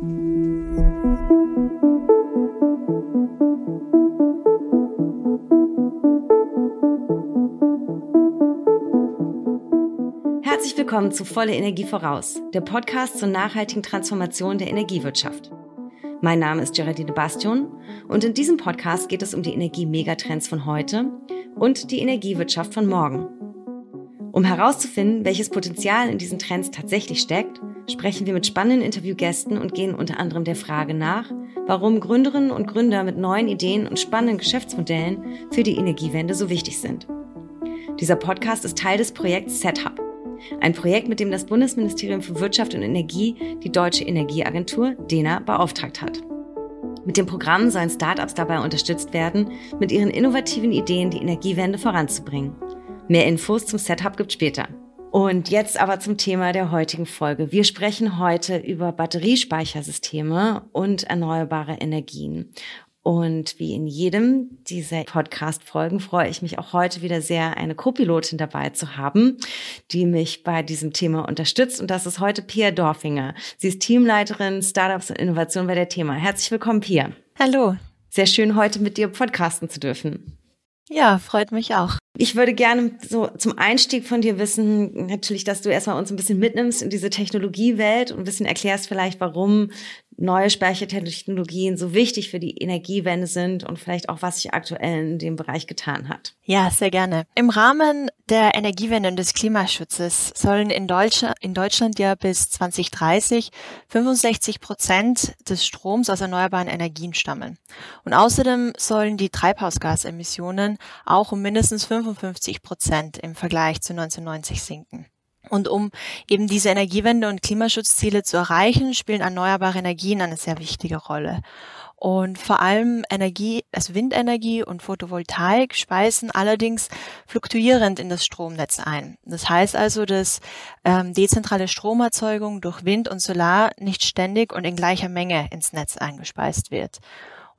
Herzlich willkommen zu Volle Energie voraus, der Podcast zur nachhaltigen Transformation der Energiewirtschaft. Mein Name ist Geraldine Bastion und in diesem Podcast geht es um die Energie-Megatrends von heute und die Energiewirtschaft von morgen. Um herauszufinden, welches Potenzial in diesen Trends tatsächlich steckt, sprechen wir mit spannenden Interviewgästen und gehen unter anderem der Frage nach, warum Gründerinnen und Gründer mit neuen Ideen und spannenden Geschäftsmodellen für die Energiewende so wichtig sind. Dieser Podcast ist Teil des Projekts SetUp, ein Projekt, mit dem das Bundesministerium für Wirtschaft und Energie die Deutsche Energieagentur DENA beauftragt hat. Mit dem Programm sollen Startups dabei unterstützt werden, mit ihren innovativen Ideen die Energiewende voranzubringen. Mehr Infos zum Setup gibt später. Und jetzt aber zum Thema der heutigen Folge. Wir sprechen heute über Batteriespeichersysteme und erneuerbare Energien. Und wie in jedem dieser Podcast-Folgen freue ich mich auch heute wieder sehr, eine Co-Pilotin dabei zu haben, die mich bei diesem Thema unterstützt. Und das ist heute Pia Dorfinger. Sie ist Teamleiterin Startups und Innovation bei der Thema. Herzlich willkommen, Pia. Hallo. Sehr schön, heute mit dir podcasten zu dürfen. Ja, freut mich auch. Ich würde gerne so zum Einstieg von dir wissen, natürlich, dass du erstmal uns ein bisschen mitnimmst in diese Technologiewelt und ein bisschen erklärst vielleicht, warum neue Speichertechnologien so wichtig für die Energiewende sind und vielleicht auch, was sich aktuell in dem Bereich getan hat. Ja, sehr gerne. Im Rahmen der Energiewende und des Klimaschutzes sollen in, Deutsch, in Deutschland ja bis 2030 65 Prozent des Stroms aus erneuerbaren Energien stammen. Und außerdem sollen die Treibhausgasemissionen auch um mindestens 55 Prozent im Vergleich zu 1990 sinken. Und um eben diese Energiewende und Klimaschutzziele zu erreichen, spielen erneuerbare Energien eine sehr wichtige Rolle. Und vor allem Energie, also Windenergie und Photovoltaik speisen allerdings fluktuierend in das Stromnetz ein. Das heißt also, dass ähm, dezentrale Stromerzeugung durch Wind und Solar nicht ständig und in gleicher Menge ins Netz eingespeist wird.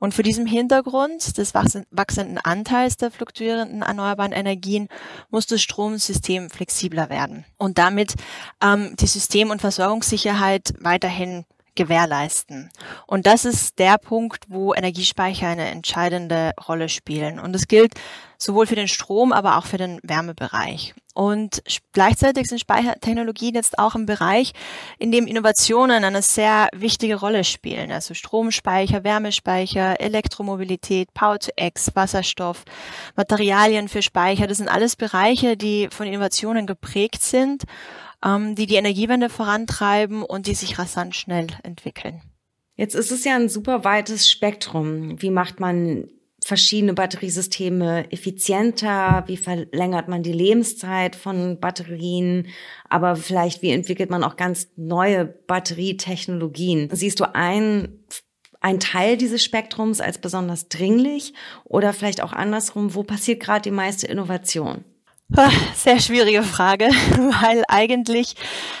Und vor diesem Hintergrund des wachsenden Anteils der fluktuierenden erneuerbaren Energien muss das Stromsystem flexibler werden und damit ähm, die System- und Versorgungssicherheit weiterhin gewährleisten. Und das ist der Punkt, wo Energiespeicher eine entscheidende Rolle spielen. Und das gilt sowohl für den Strom, aber auch für den Wärmebereich. Und gleichzeitig sind Speichertechnologien jetzt auch im Bereich, in dem Innovationen eine sehr wichtige Rolle spielen. Also Stromspeicher, Wärmespeicher, Elektromobilität, Power-to-X, Wasserstoff, Materialien für Speicher. Das sind alles Bereiche, die von Innovationen geprägt sind ähm, die die Energiewende vorantreiben und die sich rasant schnell entwickeln. Jetzt ist es ja ein super weites Spektrum. Wie macht man verschiedene Batteriesysteme effizienter? Wie verlängert man die Lebenszeit von Batterien? Aber vielleicht, wie entwickelt man auch ganz neue Batterietechnologien? Siehst du einen ein Teil dieses Spektrums als besonders dringlich oder vielleicht auch andersrum, wo passiert gerade die meiste Innovation? Sehr schwierige Frage, weil eigentlich,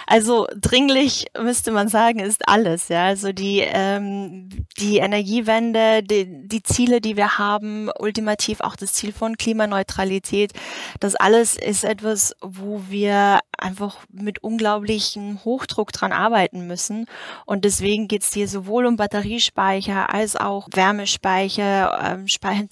also dringlich müsste man sagen, ist alles. Ja, also die ähm, die Energiewende, die, die Ziele, die wir haben, ultimativ auch das Ziel von Klimaneutralität, das alles ist etwas, wo wir einfach mit unglaublichem Hochdruck dran arbeiten müssen. Und deswegen geht es hier sowohl um Batteriespeicher als auch Wärmespeicher, ähm, Speicher,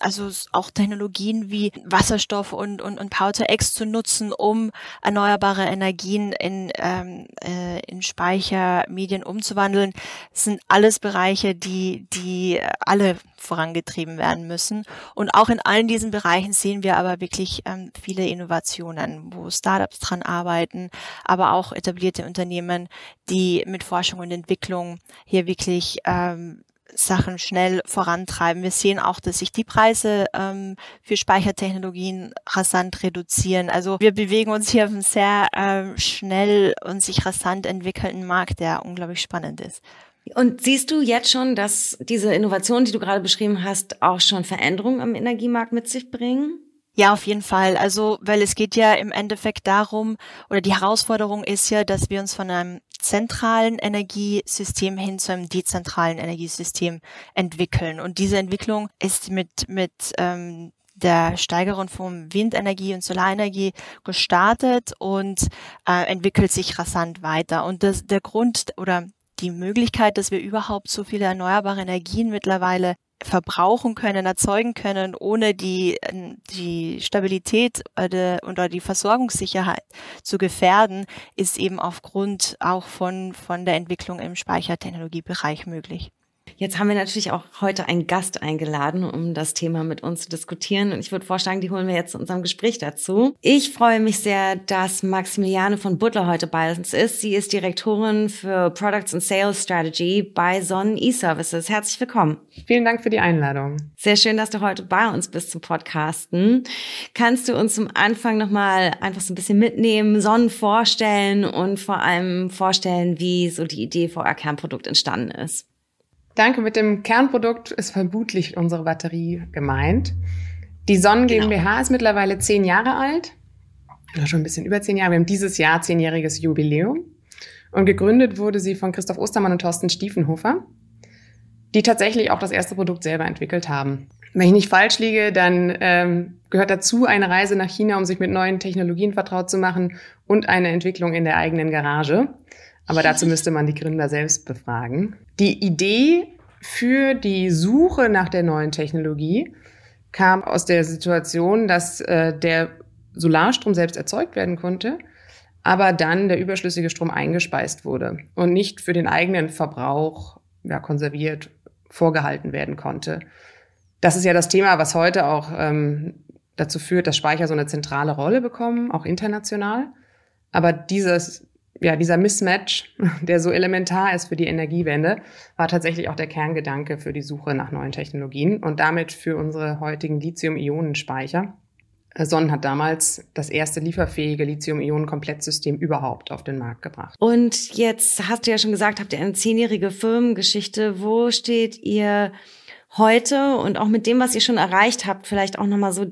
also auch Technologien wie Wasserstoff und, und, und Power-to-X zu nutzen, um erneuerbare Energien in, ähm, äh, in Speichermedien umzuwandeln. Sind alles Bereiche, die, die alle vorangetrieben werden müssen. Und auch in allen diesen Bereichen sehen wir aber wirklich ähm, viele Innovationen, wo Startups dran arbeiten, aber auch etablierte Unternehmen, die mit Forschung und Entwicklung hier wirklich ähm, Sachen schnell vorantreiben. Wir sehen auch, dass sich die Preise ähm, für Speichertechnologien rasant reduzieren. Also wir bewegen uns hier auf einem sehr ähm, schnell und sich rasant entwickelnden Markt, der unglaublich spannend ist. Und siehst du jetzt schon, dass diese Innovationen, die du gerade beschrieben hast, auch schon Veränderungen am Energiemarkt mit sich bringen? Ja, auf jeden Fall. Also, weil es geht ja im Endeffekt darum, oder die Herausforderung ist ja, dass wir uns von einem zentralen Energiesystem hin zu einem dezentralen Energiesystem entwickeln. Und diese Entwicklung ist mit, mit ähm, der Steigerung von Windenergie und Solarenergie gestartet und äh, entwickelt sich rasant weiter. Und das, der Grund oder die Möglichkeit, dass wir überhaupt so viele erneuerbare Energien mittlerweile verbrauchen können, erzeugen können, ohne die, die Stabilität oder die Versorgungssicherheit zu gefährden, ist eben aufgrund auch von, von der Entwicklung im Speichertechnologiebereich möglich. Jetzt haben wir natürlich auch heute einen Gast eingeladen, um das Thema mit uns zu diskutieren. Und ich würde vorschlagen, die holen wir jetzt zu unserem Gespräch dazu. Ich freue mich sehr, dass Maximiliane von Butler heute bei uns ist. Sie ist Direktorin für Products and Sales Strategy bei Sonnen E-Services. Herzlich willkommen. Vielen Dank für die Einladung. Sehr schön, dass du heute bei uns bist zum Podcasten. Kannst du uns zum Anfang nochmal einfach so ein bisschen mitnehmen, Sonnen vorstellen und vor allem vorstellen, wie so die Idee vor euer Kernprodukt entstanden ist? Danke, mit dem Kernprodukt ist vermutlich unsere Batterie gemeint. Die Sonnen genau. GmbH ist mittlerweile zehn Jahre alt. Oder schon ein bisschen über zehn Jahre. Wir haben dieses Jahr zehnjähriges Jubiläum. Und gegründet wurde sie von Christoph Ostermann und Thorsten Stiefenhofer, die tatsächlich auch das erste Produkt selber entwickelt haben. Wenn ich nicht falsch liege, dann ähm, gehört dazu eine Reise nach China, um sich mit neuen Technologien vertraut zu machen und eine Entwicklung in der eigenen Garage. Aber dazu müsste man die Gründer selbst befragen. Die Idee für die Suche nach der neuen Technologie kam aus der Situation, dass äh, der Solarstrom selbst erzeugt werden konnte, aber dann der überschüssige Strom eingespeist wurde und nicht für den eigenen Verbrauch ja, konserviert vorgehalten werden konnte. Das ist ja das Thema, was heute auch ähm, dazu führt, dass Speicher so eine zentrale Rolle bekommen, auch international. Aber dieses ja, dieser Mismatch, der so elementar ist für die Energiewende, war tatsächlich auch der Kerngedanke für die Suche nach neuen Technologien und damit für unsere heutigen Lithium-Ionen-Speicher. Sonnen hat damals das erste lieferfähige Lithium-Ionen-Komplettsystem überhaupt auf den Markt gebracht. Und jetzt hast du ja schon gesagt, habt ihr eine zehnjährige Firmengeschichte. Wo steht ihr heute und auch mit dem, was ihr schon erreicht habt, vielleicht auch nochmal so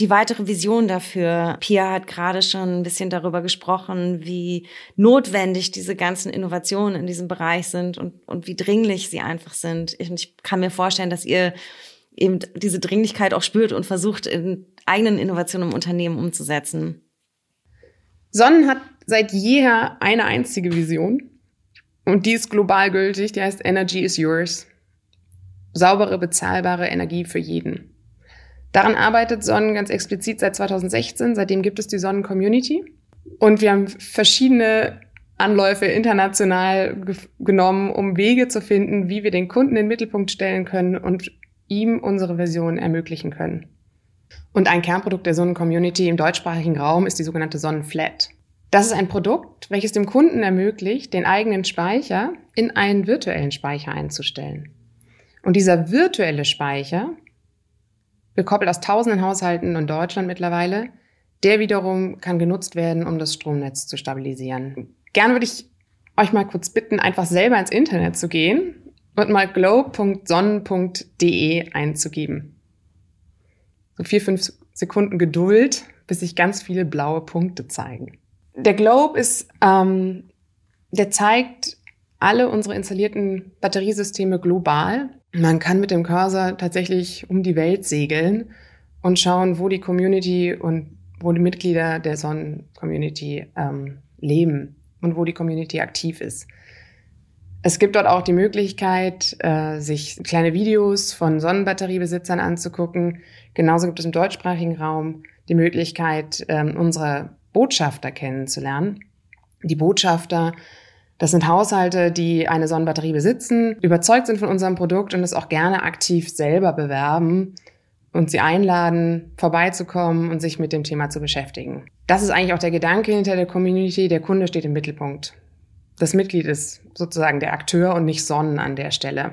die weitere Vision dafür. Pia hat gerade schon ein bisschen darüber gesprochen, wie notwendig diese ganzen Innovationen in diesem Bereich sind und, und wie dringlich sie einfach sind. Ich, ich kann mir vorstellen, dass ihr eben diese Dringlichkeit auch spürt und versucht, in eigenen Innovationen im Unternehmen umzusetzen. Sonnen hat seit jeher eine einzige Vision und die ist global gültig, die heißt Energy is yours saubere, bezahlbare Energie für jeden. Daran arbeitet Sonnen ganz explizit seit 2016. Seitdem gibt es die Sonnen-Community. Und wir haben verschiedene Anläufe international genommen, um Wege zu finden, wie wir den Kunden in den Mittelpunkt stellen können und ihm unsere Version ermöglichen können. Und ein Kernprodukt der Sonnen-Community im deutschsprachigen Raum ist die sogenannte Sonnenflat. Das ist ein Produkt, welches dem Kunden ermöglicht, den eigenen Speicher in einen virtuellen Speicher einzustellen. Und dieser virtuelle Speicher, gekoppelt aus tausenden Haushalten in Deutschland mittlerweile, der wiederum kann genutzt werden, um das Stromnetz zu stabilisieren. Gerne würde ich euch mal kurz bitten, einfach selber ins Internet zu gehen und mal glow.sonnen.de einzugeben. So vier, fünf Sekunden Geduld, bis sich ganz viele blaue Punkte zeigen. Der Globe ist, ähm, der zeigt alle unsere installierten Batteriesysteme global man kann mit dem Cursor tatsächlich um die Welt segeln und schauen, wo die Community und wo die Mitglieder der Sonnen-Community ähm, leben und wo die Community aktiv ist. Es gibt dort auch die Möglichkeit, äh, sich kleine Videos von Sonnenbatteriebesitzern anzugucken. Genauso gibt es im deutschsprachigen Raum die Möglichkeit, ähm, unsere Botschafter kennenzulernen. Die Botschafter das sind Haushalte, die eine Sonnenbatterie besitzen, überzeugt sind von unserem Produkt und es auch gerne aktiv selber bewerben und sie einladen, vorbeizukommen und sich mit dem Thema zu beschäftigen. Das ist eigentlich auch der Gedanke hinter der Community. Der Kunde steht im Mittelpunkt. Das Mitglied ist sozusagen der Akteur und nicht Sonnen an der Stelle.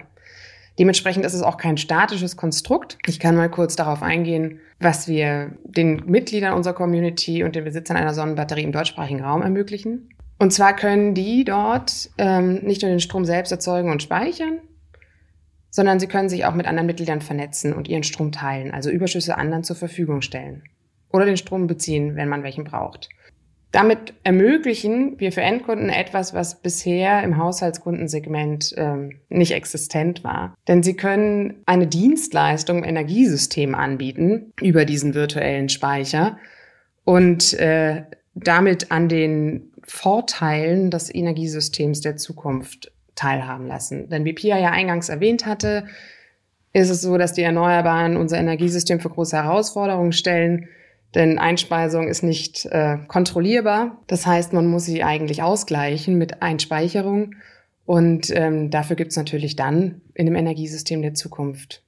Dementsprechend ist es auch kein statisches Konstrukt. Ich kann mal kurz darauf eingehen, was wir den Mitgliedern unserer Community und den Besitzern einer Sonnenbatterie im deutschsprachigen Raum ermöglichen. Und zwar können die dort ähm, nicht nur den Strom selbst erzeugen und speichern, sondern sie können sich auch mit anderen Mitgliedern vernetzen und ihren Strom teilen, also Überschüsse anderen zur Verfügung stellen. Oder den Strom beziehen, wenn man welchen braucht. Damit ermöglichen wir für Endkunden etwas, was bisher im Haushaltskundensegment ähm, nicht existent war. Denn sie können eine Dienstleistung im Energiesystem anbieten über diesen virtuellen Speicher und äh, damit an den Vorteilen des Energiesystems der Zukunft teilhaben lassen. Denn wie Pia ja eingangs erwähnt hatte, ist es so, dass die Erneuerbaren unser Energiesystem für große Herausforderungen stellen. Denn Einspeisung ist nicht äh, kontrollierbar. Das heißt, man muss sie eigentlich ausgleichen mit Einspeicherung. Und ähm, dafür gibt es natürlich dann in dem Energiesystem der Zukunft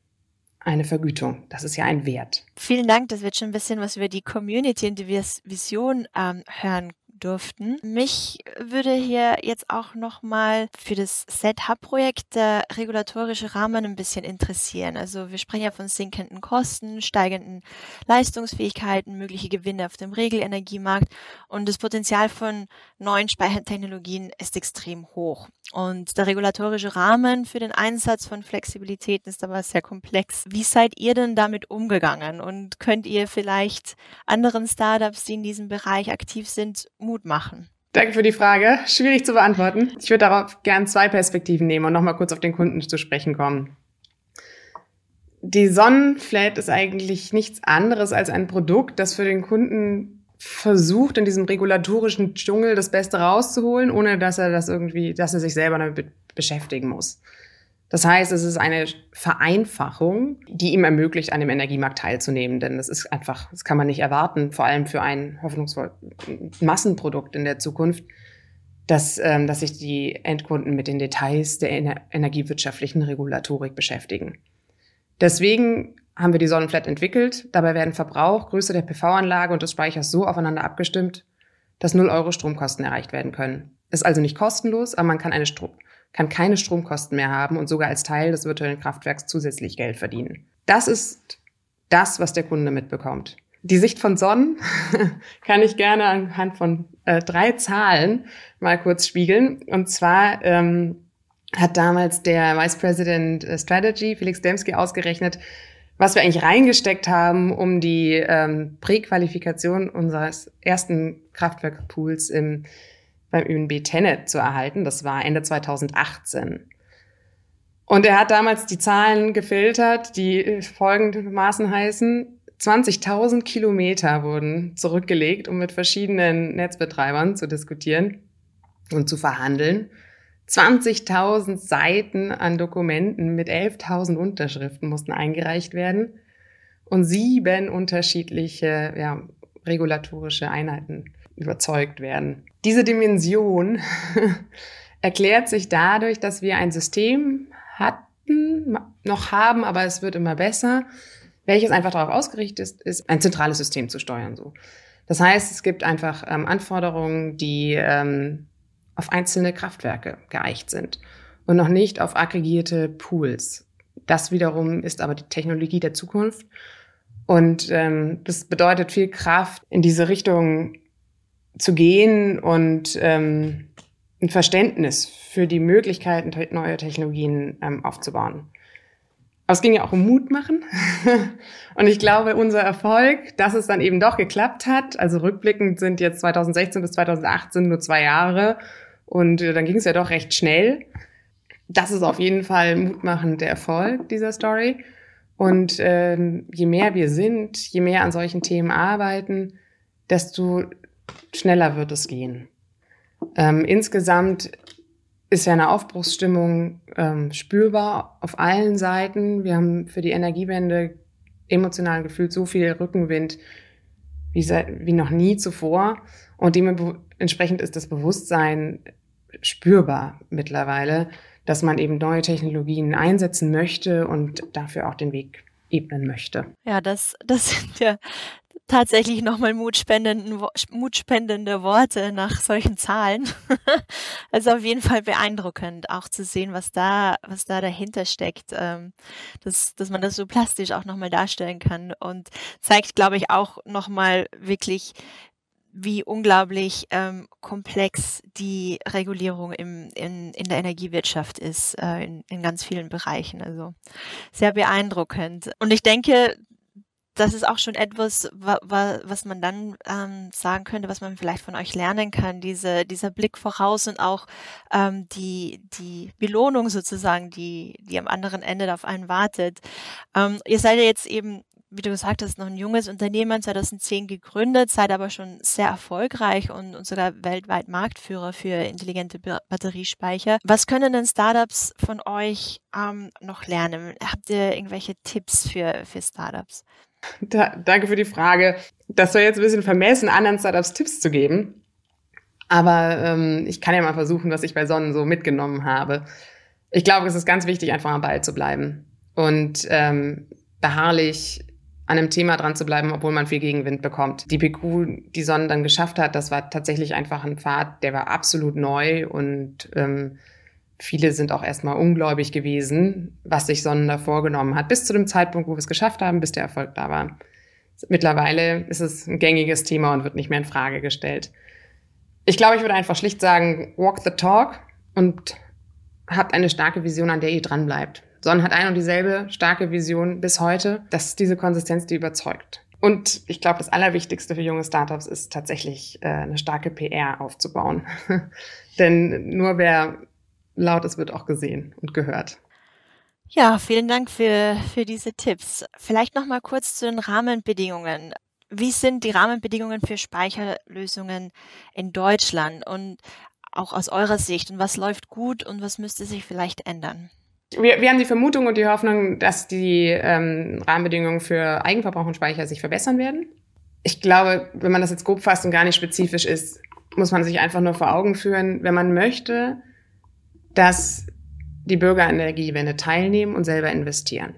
eine Vergütung. Das ist ja ein Wert. Vielen Dank, dass wir jetzt schon ein bisschen was über die Community und die Vision ähm, hören durften. Mich würde hier jetzt auch nochmal für das Set-Hub-Projekt der regulatorische Rahmen ein bisschen interessieren. Also wir sprechen ja von sinkenden Kosten, steigenden Leistungsfähigkeiten, mögliche Gewinne auf dem Regelenergiemarkt und das Potenzial von neuen Speichertechnologien ist extrem hoch. Und der regulatorische Rahmen für den Einsatz von Flexibilität ist aber sehr komplex. Wie seid ihr denn damit umgegangen und könnt ihr vielleicht anderen Startups, die in diesem Bereich aktiv sind, Mut machen? Danke für die Frage. Schwierig zu beantworten. Ich würde darauf gern zwei Perspektiven nehmen und nochmal kurz auf den Kunden zu sprechen kommen. Die Sonnenflat ist eigentlich nichts anderes als ein Produkt, das für den Kunden versucht, in diesem regulatorischen Dschungel das Beste rauszuholen, ohne dass er das irgendwie, dass er sich selber damit beschäftigen muss. Das heißt, es ist eine Vereinfachung, die ihm ermöglicht, an dem Energiemarkt teilzunehmen. Denn das ist einfach, das kann man nicht erwarten, vor allem für ein hoffnungsvoll Massenprodukt in der Zukunft, dass, ähm, dass sich die Endkunden mit den Details der ener energiewirtschaftlichen Regulatorik beschäftigen. Deswegen haben wir die Sonnenflat entwickelt. Dabei werden Verbrauch, Größe der PV-Anlage und des Speichers so aufeinander abgestimmt, dass 0 Euro Stromkosten erreicht werden können. Ist also nicht kostenlos, aber man kann eine Strom kann keine Stromkosten mehr haben und sogar als Teil des virtuellen Kraftwerks zusätzlich Geld verdienen. Das ist das, was der Kunde mitbekommt. Die Sicht von Sonnen kann ich gerne anhand von äh, drei Zahlen mal kurz spiegeln. Und zwar ähm, hat damals der Vice President äh, Strategy, Felix Demski, ausgerechnet, was wir eigentlich reingesteckt haben, um die ähm, Präqualifikation unseres ersten Kraftwerkpools im beim ÖNB Tenet zu erhalten. Das war Ende 2018. Und er hat damals die Zahlen gefiltert, die folgendermaßen heißen. 20.000 Kilometer wurden zurückgelegt, um mit verschiedenen Netzbetreibern zu diskutieren und zu verhandeln. 20.000 Seiten an Dokumenten mit 11.000 Unterschriften mussten eingereicht werden und sieben unterschiedliche ja, regulatorische Einheiten überzeugt werden. Diese Dimension erklärt sich dadurch, dass wir ein System hatten, noch haben, aber es wird immer besser, welches einfach darauf ausgerichtet ist, ist ein zentrales System zu steuern. So. Das heißt, es gibt einfach ähm, Anforderungen, die ähm, auf einzelne Kraftwerke geeicht sind und noch nicht auf aggregierte Pools. Das wiederum ist aber die Technologie der Zukunft. Und ähm, das bedeutet viel Kraft in diese Richtung zu gehen und ähm, ein Verständnis für die Möglichkeiten neuer Technologien ähm, aufzubauen. Aber es ging ja auch um Mut machen. und ich glaube, unser Erfolg, dass es dann eben doch geklappt hat, also rückblickend sind jetzt 2016 bis 2018 nur zwei Jahre und äh, dann ging es ja doch recht schnell. Das ist auf jeden Fall mutmachend der Erfolg dieser Story. Und ähm, je mehr wir sind, je mehr an solchen Themen arbeiten, desto schneller wird es gehen. Ähm, insgesamt ist ja eine Aufbruchsstimmung ähm, spürbar auf allen Seiten. Wir haben für die Energiewende emotional gefühlt so viel Rückenwind wie, seit, wie noch nie zuvor. Und dementsprechend ist das Bewusstsein spürbar mittlerweile, dass man eben neue Technologien einsetzen möchte und dafür auch den Weg ebnen möchte. Ja, das, das sind ja tatsächlich nochmal mutspendende Worte nach solchen Zahlen. also auf jeden Fall beeindruckend, auch zu sehen, was da, was da dahinter steckt, ähm, dass, dass man das so plastisch auch nochmal darstellen kann und zeigt, glaube ich, auch nochmal wirklich, wie unglaublich ähm, komplex die Regulierung im, in, in der Energiewirtschaft ist, äh, in, in ganz vielen Bereichen. Also sehr beeindruckend. Und ich denke, das ist auch schon etwas, was man dann ähm, sagen könnte, was man vielleicht von euch lernen kann, diese, dieser Blick voraus und auch ähm, die, die Belohnung sozusagen, die, die am anderen Ende auf einen wartet. Ähm, ihr seid ja jetzt eben wie du gesagt hast, noch ein junges Unternehmen, 2010 gegründet, seid aber schon sehr erfolgreich und, und sogar weltweit Marktführer für intelligente Batteriespeicher. Was können denn Startups von euch ähm, noch lernen? Habt ihr irgendwelche Tipps für, für Startups? Da, danke für die Frage. Das soll jetzt ein bisschen vermessen, anderen Startups Tipps zu geben. Aber ähm, ich kann ja mal versuchen, was ich bei Sonnen so mitgenommen habe. Ich glaube, es ist ganz wichtig, einfach am Ball zu bleiben und ähm, beharrlich an einem Thema dran zu bleiben, obwohl man viel Gegenwind bekommt. Die PQ, die Sonnen dann geschafft hat, das war tatsächlich einfach ein Pfad, der war absolut neu und ähm, viele sind auch erstmal ungläubig gewesen, was sich Sonnen da vorgenommen hat, bis zu dem Zeitpunkt, wo wir es geschafft haben, bis der Erfolg da war. Mittlerweile ist es ein gängiges Thema und wird nicht mehr in Frage gestellt. Ich glaube, ich würde einfach schlicht sagen, walk the talk und habt eine starke Vision, an der ihr dran bleibt. Sonnen hat ein und dieselbe starke Vision bis heute. Das ist diese Konsistenz, die überzeugt. Und ich glaube, das Allerwichtigste für junge Startups ist tatsächlich äh, eine starke PR aufzubauen. Denn nur wer laut ist, wird auch gesehen und gehört. Ja, vielen Dank für, für diese Tipps. Vielleicht noch mal kurz zu den Rahmenbedingungen. Wie sind die Rahmenbedingungen für Speicherlösungen in Deutschland und auch aus eurer Sicht? Und was läuft gut und was müsste sich vielleicht ändern? Wir, wir haben die Vermutung und die Hoffnung, dass die ähm, Rahmenbedingungen für Eigenverbrauch und Speicher sich verbessern werden. Ich glaube, wenn man das jetzt grob fasst und gar nicht spezifisch ist, muss man sich einfach nur vor Augen führen, wenn man möchte, dass die Bürger an der Energiewende teilnehmen und selber investieren,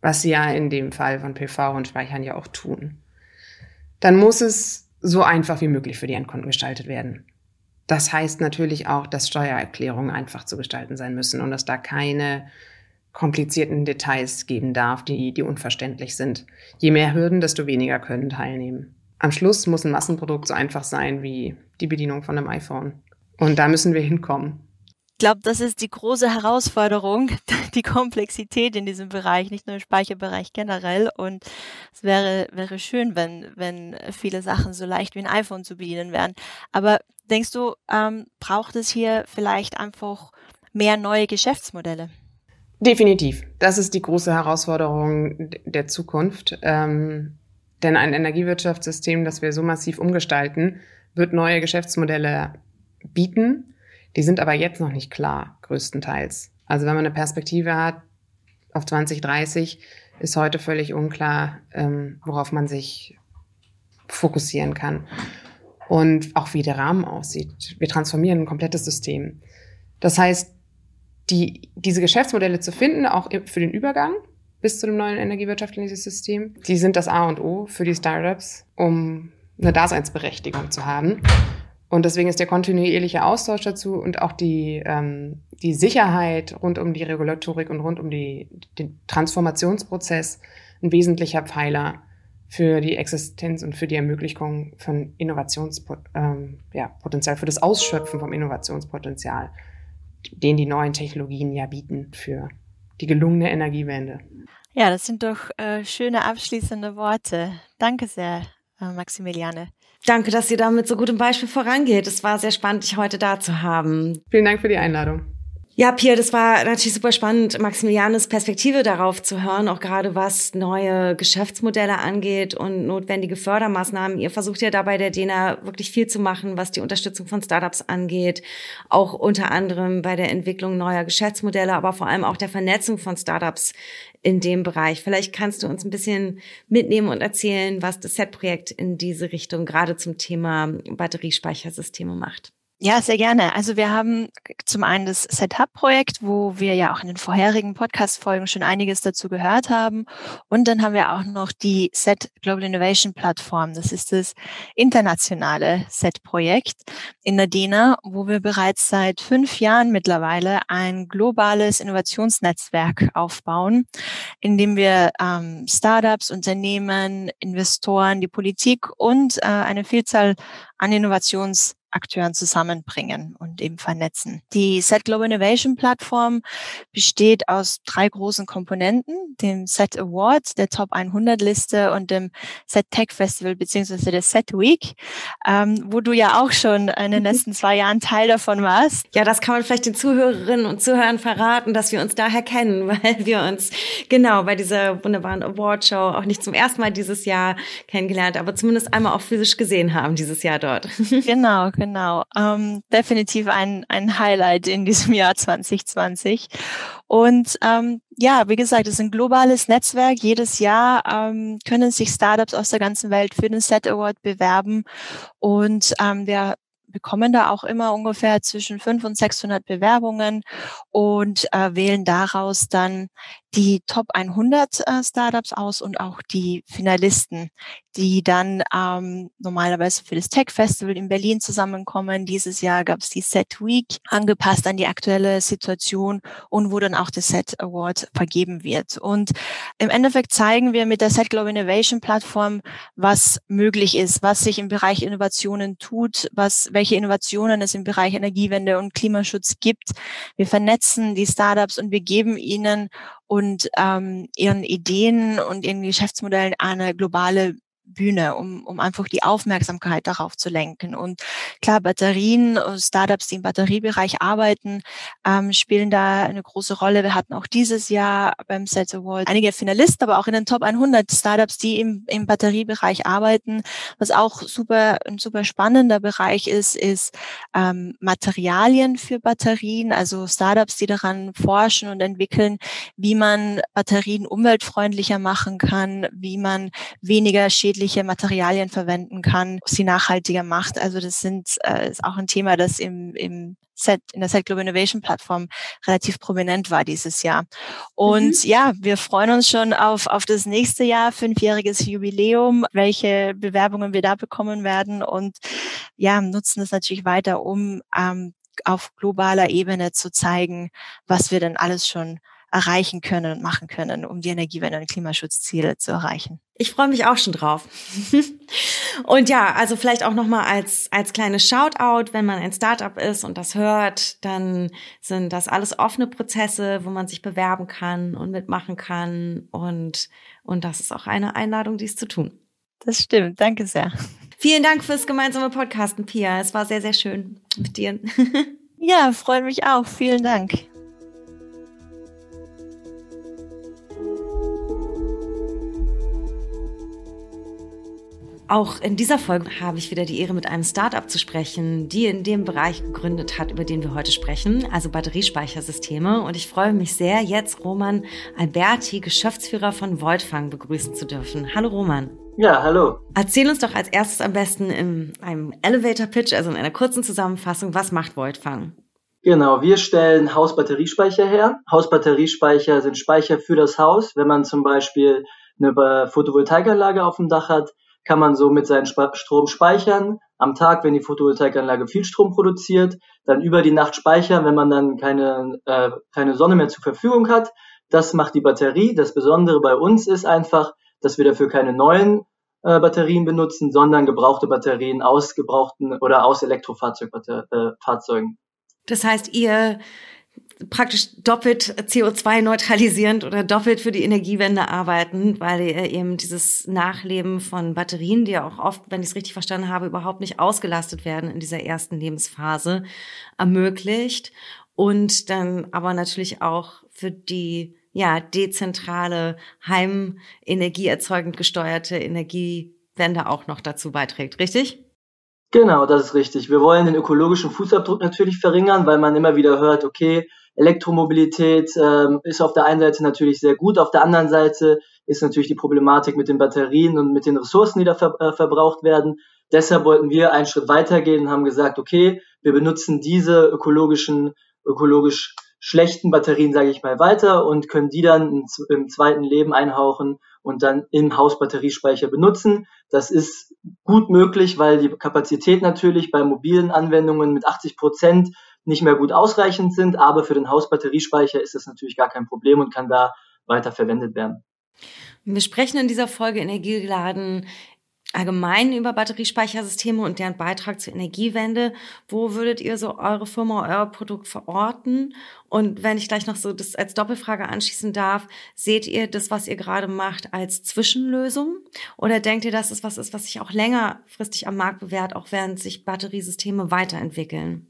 was sie ja in dem Fall von PV und Speichern ja auch tun, dann muss es so einfach wie möglich für die Endkunden gestaltet werden. Das heißt natürlich auch, dass Steuererklärungen einfach zu gestalten sein müssen und dass da keine komplizierten Details geben darf, die, die unverständlich sind. Je mehr Hürden, desto weniger können teilnehmen. Am Schluss muss ein Massenprodukt so einfach sein wie die Bedienung von einem iPhone. Und da müssen wir hinkommen. Glaube, das ist die große Herausforderung, die Komplexität in diesem Bereich, nicht nur im Speicherbereich generell. Und es wäre, wäre schön, wenn, wenn viele Sachen so leicht wie ein iPhone zu bedienen wären. Aber Denkst du, ähm, braucht es hier vielleicht einfach mehr neue Geschäftsmodelle? Definitiv. Das ist die große Herausforderung der Zukunft. Ähm, denn ein Energiewirtschaftssystem, das wir so massiv umgestalten, wird neue Geschäftsmodelle bieten. Die sind aber jetzt noch nicht klar, größtenteils. Also wenn man eine Perspektive hat auf 2030, ist heute völlig unklar, ähm, worauf man sich fokussieren kann und auch wie der Rahmen aussieht. Wir transformieren ein komplettes System. Das heißt, die, diese Geschäftsmodelle zu finden, auch für den Übergang bis zu dem neuen energiewirtschaftlichen System, die sind das A und O für die Startups, um eine Daseinsberechtigung zu haben. Und deswegen ist der kontinuierliche Austausch dazu und auch die, ähm, die Sicherheit rund um die Regulatorik und rund um die, den Transformationsprozess ein wesentlicher Pfeiler für die Existenz und für die Ermöglichung von Innovationspotenzial, ähm, ja, für das Ausschöpfen vom Innovationspotenzial, den die neuen Technologien ja bieten für die gelungene Energiewende. Ja, das sind doch äh, schöne abschließende Worte. Danke sehr, Maximiliane. Danke, dass ihr da mit so gutem Beispiel vorangeht. Es war sehr spannend, dich heute da zu haben. Vielen Dank für die Einladung. Ja, Pierre, das war natürlich super spannend, Maximilianes Perspektive darauf zu hören, auch gerade was neue Geschäftsmodelle angeht und notwendige Fördermaßnahmen. Ihr versucht ja dabei der DENA wirklich viel zu machen, was die Unterstützung von Startups angeht, auch unter anderem bei der Entwicklung neuer Geschäftsmodelle, aber vor allem auch der Vernetzung von Startups in dem Bereich. Vielleicht kannst du uns ein bisschen mitnehmen und erzählen, was das SET-Projekt in diese Richtung gerade zum Thema Batteriespeichersysteme macht. Ja, sehr gerne. Also wir haben zum einen das Setup-Projekt, wo wir ja auch in den vorherigen Podcast-Folgen schon einiges dazu gehört haben. Und dann haben wir auch noch die Set Global Innovation Plattform. Das ist das internationale Set-Projekt in der DENA, wo wir bereits seit fünf Jahren mittlerweile ein globales Innovationsnetzwerk aufbauen, in dem wir ähm, Startups, Unternehmen, Investoren, die Politik und äh, eine Vielzahl an Innovations Akteuren zusammenbringen und eben vernetzen. Die Set Global Innovation Plattform besteht aus drei großen Komponenten, dem Set Award, der Top 100 Liste und dem Set Tech Festival beziehungsweise der Set Week, ähm, wo du ja auch schon in den letzten zwei Jahren Teil davon warst. Ja, das kann man vielleicht den Zuhörerinnen und Zuhörern verraten, dass wir uns daher kennen, weil wir uns genau bei dieser wunderbaren Award Show auch nicht zum ersten Mal dieses Jahr kennengelernt, aber zumindest einmal auch physisch gesehen haben dieses Jahr dort. Genau, genau. Ähm, definitiv ein, ein Highlight in diesem Jahr 2020. Und ähm, ja, wie gesagt, es ist ein globales Netzwerk. Jedes Jahr ähm, können sich Startups aus der ganzen Welt für den Set Award bewerben. Und ähm, wir bekommen da auch immer ungefähr zwischen 500 und 600 Bewerbungen und äh, wählen daraus dann die Top 100 äh, Startups aus und auch die Finalisten, die dann ähm, normalerweise für das Tech Festival in Berlin zusammenkommen. Dieses Jahr gab es die Set Week, angepasst an die aktuelle Situation und wo dann auch der Set Award vergeben wird. Und im Endeffekt zeigen wir mit der Set Global Innovation Plattform, was möglich ist, was sich im Bereich Innovationen tut, was, welche Innovationen es im Bereich Energiewende und Klimaschutz gibt. Wir vernetzen die Startups und wir geben ihnen und ähm, ihren Ideen und ihren Geschäftsmodellen eine globale Bühne, um, um einfach die Aufmerksamkeit darauf zu lenken. Und klar, Batterien, äh, Startups, die im Batteriebereich arbeiten, ähm, spielen da eine große Rolle. Wir hatten auch dieses Jahr beim Sales Award einige Finalisten, aber auch in den Top 100 Startups, die im, im Batteriebereich arbeiten. Was auch super, ein super spannender Bereich ist, ist ähm, Materialien für Batterien, also Startups, die daran forschen und entwickeln, wie man Batterien umweltfreundlicher machen kann, wie man weniger schädliche unterschiedliche Materialien verwenden kann, sie nachhaltiger macht. Also das sind äh, ist auch ein Thema, das im, im Set, in der Set Global Innovation Plattform relativ prominent war dieses Jahr. Und mhm. ja, wir freuen uns schon auf, auf das nächste Jahr, fünfjähriges Jubiläum, welche Bewerbungen wir da bekommen werden und ja, nutzen es natürlich weiter, um ähm, auf globaler Ebene zu zeigen, was wir denn alles schon erreichen können und machen können, um die Energiewende und Klimaschutzziele zu erreichen. Ich freue mich auch schon drauf. und ja, also vielleicht auch nochmal als, als kleines Shoutout, wenn man ein Startup ist und das hört, dann sind das alles offene Prozesse, wo man sich bewerben kann und mitmachen kann. Und, und das ist auch eine Einladung, dies zu tun. Das stimmt. Danke sehr. Vielen Dank fürs gemeinsame Podcasten, Pia. Es war sehr, sehr schön mit dir. ja, freue mich auch. Vielen Dank. Auch in dieser Folge habe ich wieder die Ehre, mit einem Startup zu sprechen, die in dem Bereich gegründet hat, über den wir heute sprechen, also Batteriespeichersysteme. Und ich freue mich sehr, jetzt Roman Alberti, Geschäftsführer von Voltfang, begrüßen zu dürfen. Hallo Roman. Ja, hallo. Erzähl uns doch als erstes am besten in einem Elevator Pitch, also in einer kurzen Zusammenfassung, was macht Voltfang? Genau, wir stellen Hausbatteriespeicher her. Hausbatteriespeicher sind Speicher für das Haus. Wenn man zum Beispiel eine Photovoltaikanlage auf dem Dach hat, kann man somit seinen Strom speichern. Am Tag, wenn die Photovoltaikanlage viel Strom produziert, dann über die Nacht speichern, wenn man dann keine, äh, keine Sonne mehr zur Verfügung hat. Das macht die Batterie. Das Besondere bei uns ist einfach, dass wir dafür keine neuen äh, Batterien benutzen, sondern gebrauchte Batterien aus gebrauchten oder aus Elektrofahrzeugen. Äh, das heißt, ihr praktisch doppelt CO2 neutralisierend oder doppelt für die Energiewende arbeiten, weil eben dieses Nachleben von Batterien, die ja auch oft, wenn ich es richtig verstanden habe, überhaupt nicht ausgelastet werden in dieser ersten Lebensphase, ermöglicht und dann aber natürlich auch für die ja dezentrale heimenergieerzeugend gesteuerte Energiewende auch noch dazu beiträgt, richtig? Genau, das ist richtig. Wir wollen den ökologischen Fußabdruck natürlich verringern, weil man immer wieder hört, okay, Elektromobilität ähm, ist auf der einen Seite natürlich sehr gut, auf der anderen Seite ist natürlich die Problematik mit den Batterien und mit den Ressourcen, die da ver äh, verbraucht werden. Deshalb wollten wir einen Schritt weitergehen und haben gesagt, okay, wir benutzen diese ökologischen, ökologisch schlechten Batterien, sage ich mal, weiter und können die dann im zweiten Leben einhauchen und dann im Hausbatteriespeicher benutzen. Das ist gut möglich, weil die Kapazität natürlich bei mobilen Anwendungen mit 80 Prozent nicht mehr gut ausreichend sind, aber für den Hausbatteriespeicher ist das natürlich gar kein Problem und kann da weiter verwendet werden. Wir sprechen in dieser Folge energiegeladen allgemein über Batteriespeichersysteme und deren Beitrag zur Energiewende. Wo würdet ihr so eure Firma, euer Produkt verorten? Und wenn ich gleich noch so das als Doppelfrage anschließen darf, seht ihr das, was ihr gerade macht, als Zwischenlösung? Oder denkt ihr, dass es was ist, was sich auch längerfristig am Markt bewährt, auch während sich Batteriesysteme weiterentwickeln?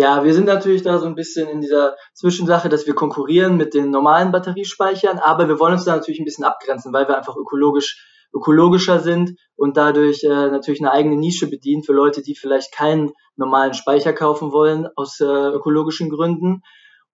Ja, wir sind natürlich da so ein bisschen in dieser Zwischensache, dass wir konkurrieren mit den normalen Batteriespeichern, aber wir wollen uns da natürlich ein bisschen abgrenzen, weil wir einfach ökologisch ökologischer sind und dadurch äh, natürlich eine eigene Nische bedienen für Leute, die vielleicht keinen normalen Speicher kaufen wollen aus äh, ökologischen Gründen.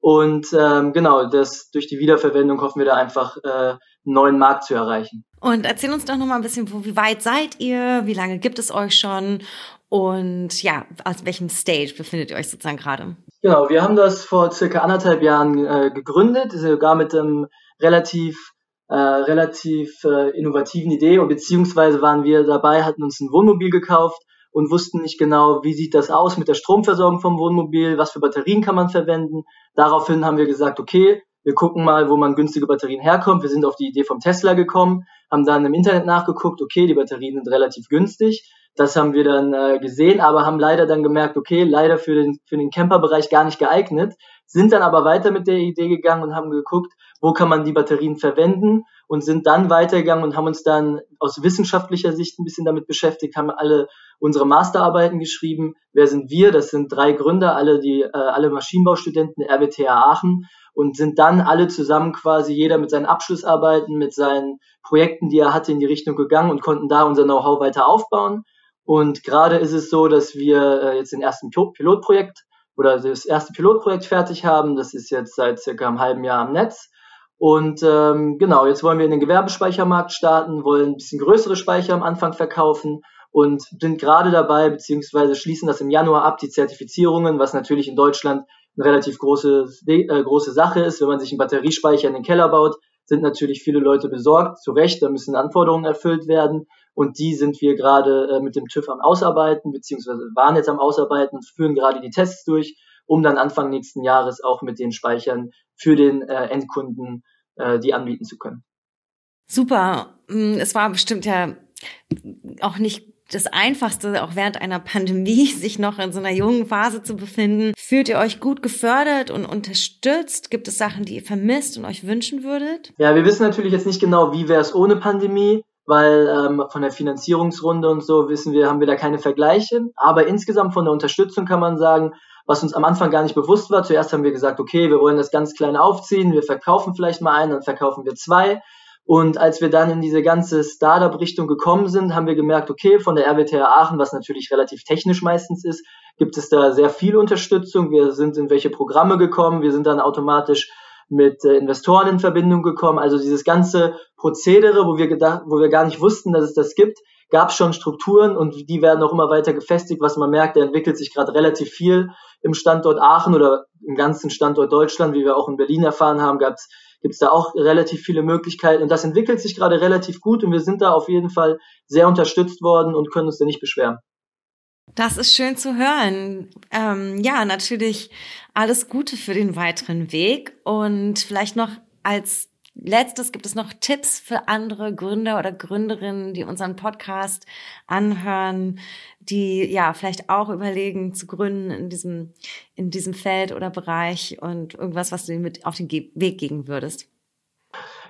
Und ähm, genau, das durch die Wiederverwendung hoffen wir da einfach äh, einen neuen Markt zu erreichen. Und erzähl uns doch noch mal ein bisschen, wo, wie weit seid ihr? Wie lange gibt es euch schon? Und ja, aus welchem Stage befindet ihr euch sozusagen gerade? Genau, wir haben das vor circa anderthalb Jahren äh, gegründet, sogar mit einem relativ äh, relativ äh, innovativen Idee und beziehungsweise waren wir dabei, hatten uns ein Wohnmobil gekauft und wussten nicht genau, wie sieht das aus mit der Stromversorgung vom Wohnmobil, was für Batterien kann man verwenden. Daraufhin haben wir gesagt, okay, wir gucken mal, wo man günstige Batterien herkommt. Wir sind auf die Idee vom Tesla gekommen, haben dann im Internet nachgeguckt, okay, die Batterien sind relativ günstig. Das haben wir dann äh, gesehen, aber haben leider dann gemerkt, okay, leider für den, für den Camperbereich gar nicht geeignet, sind dann aber weiter mit der Idee gegangen und haben geguckt, wo kann man die Batterien verwenden und sind dann weitergegangen und haben uns dann aus wissenschaftlicher Sicht ein bisschen damit beschäftigt, haben alle unsere Masterarbeiten geschrieben. Wer sind wir? Das sind drei Gründer, alle die äh, alle Maschinenbaustudenten der RWTH Aachen und sind dann alle zusammen quasi jeder mit seinen Abschlussarbeiten, mit seinen Projekten, die er hatte, in die Richtung gegangen und konnten da unser Know-how weiter aufbauen. Und gerade ist es so, dass wir äh, jetzt den ersten Pilotprojekt oder das erste Pilotprojekt fertig haben. Das ist jetzt seit circa einem halben Jahr am Netz. Und ähm, genau, jetzt wollen wir in den Gewerbespeichermarkt starten, wollen ein bisschen größere Speicher am Anfang verkaufen und sind gerade dabei, beziehungsweise schließen das im Januar ab, die Zertifizierungen, was natürlich in Deutschland eine relativ große, äh, große Sache ist. Wenn man sich einen Batteriespeicher in den Keller baut, sind natürlich viele Leute besorgt, zu Recht, da müssen Anforderungen erfüllt werden. Und die sind wir gerade äh, mit dem TÜV am Ausarbeiten, beziehungsweise waren jetzt am Ausarbeiten führen gerade die Tests durch, um dann Anfang nächsten Jahres auch mit den Speichern für den äh, Endkunden äh, die anbieten zu können. Super. Mm, es war bestimmt ja auch nicht das Einfachste, auch während einer Pandemie, sich noch in so einer jungen Phase zu befinden. Fühlt ihr euch gut gefördert und unterstützt? Gibt es Sachen, die ihr vermisst und euch wünschen würdet? Ja, wir wissen natürlich jetzt nicht genau, wie wäre es ohne Pandemie, weil ähm, von der Finanzierungsrunde und so wissen wir, haben wir da keine Vergleiche. Aber insgesamt von der Unterstützung kann man sagen, was uns am Anfang gar nicht bewusst war. Zuerst haben wir gesagt, okay, wir wollen das ganz klein aufziehen, wir verkaufen vielleicht mal einen, dann verkaufen wir zwei. Und als wir dann in diese ganze Startup-Richtung gekommen sind, haben wir gemerkt, okay, von der RWTH Aachen, was natürlich relativ technisch meistens ist, gibt es da sehr viel Unterstützung. Wir sind in welche Programme gekommen, wir sind dann automatisch mit äh, Investoren in Verbindung gekommen. Also dieses ganze Prozedere, wo wir gedacht, wo wir gar nicht wussten, dass es das gibt, gab es schon Strukturen und die werden auch immer weiter gefestigt, was man merkt, da entwickelt sich gerade relativ viel im Standort Aachen oder im ganzen Standort Deutschland, wie wir auch in Berlin erfahren haben, gab's gibt es da auch relativ viele Möglichkeiten. Und das entwickelt sich gerade relativ gut und wir sind da auf jeden Fall sehr unterstützt worden und können uns da nicht beschweren. Das ist schön zu hören. Ähm, ja, natürlich alles Gute für den weiteren Weg und vielleicht noch als letztes gibt es noch Tipps für andere Gründer oder Gründerinnen, die unseren Podcast anhören, die ja vielleicht auch überlegen zu gründen in diesem, in diesem Feld oder Bereich und irgendwas, was du ihnen mit auf den Weg geben würdest?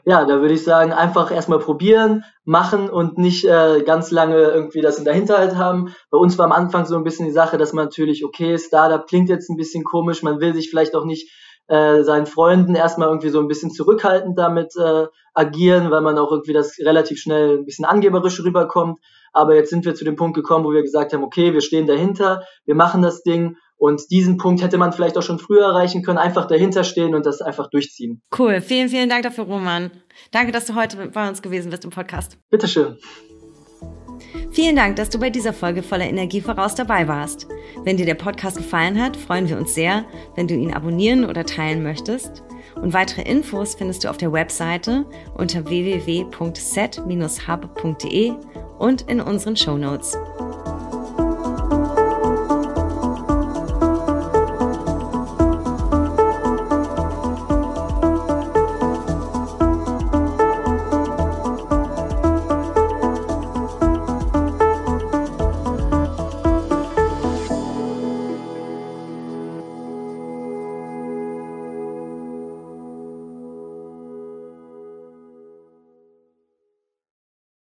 Ja, da würde ich sagen, einfach erstmal probieren, machen und nicht äh, ganz lange irgendwie das in der Hinterhalt haben. Bei uns war am Anfang so ein bisschen die Sache, dass man natürlich, okay, Startup klingt jetzt ein bisschen komisch, man will sich vielleicht auch nicht äh, seinen Freunden erstmal irgendwie so ein bisschen zurückhaltend damit äh, agieren, weil man auch irgendwie das relativ schnell ein bisschen angeberisch rüberkommt. Aber jetzt sind wir zu dem Punkt gekommen, wo wir gesagt haben, okay, wir stehen dahinter, wir machen das Ding und diesen Punkt hätte man vielleicht auch schon früher erreichen können, einfach dahinter stehen und das einfach durchziehen. Cool, vielen, vielen Dank dafür, Roman. Danke, dass du heute bei uns gewesen bist im Podcast. Bitteschön. Vielen Dank, dass du bei dieser Folge voller Energie voraus dabei warst. Wenn dir der Podcast gefallen hat, freuen wir uns sehr, wenn du ihn abonnieren oder teilen möchtest. Und weitere Infos findest du auf der Webseite unter www.set-hub.de und in unseren Show Notes.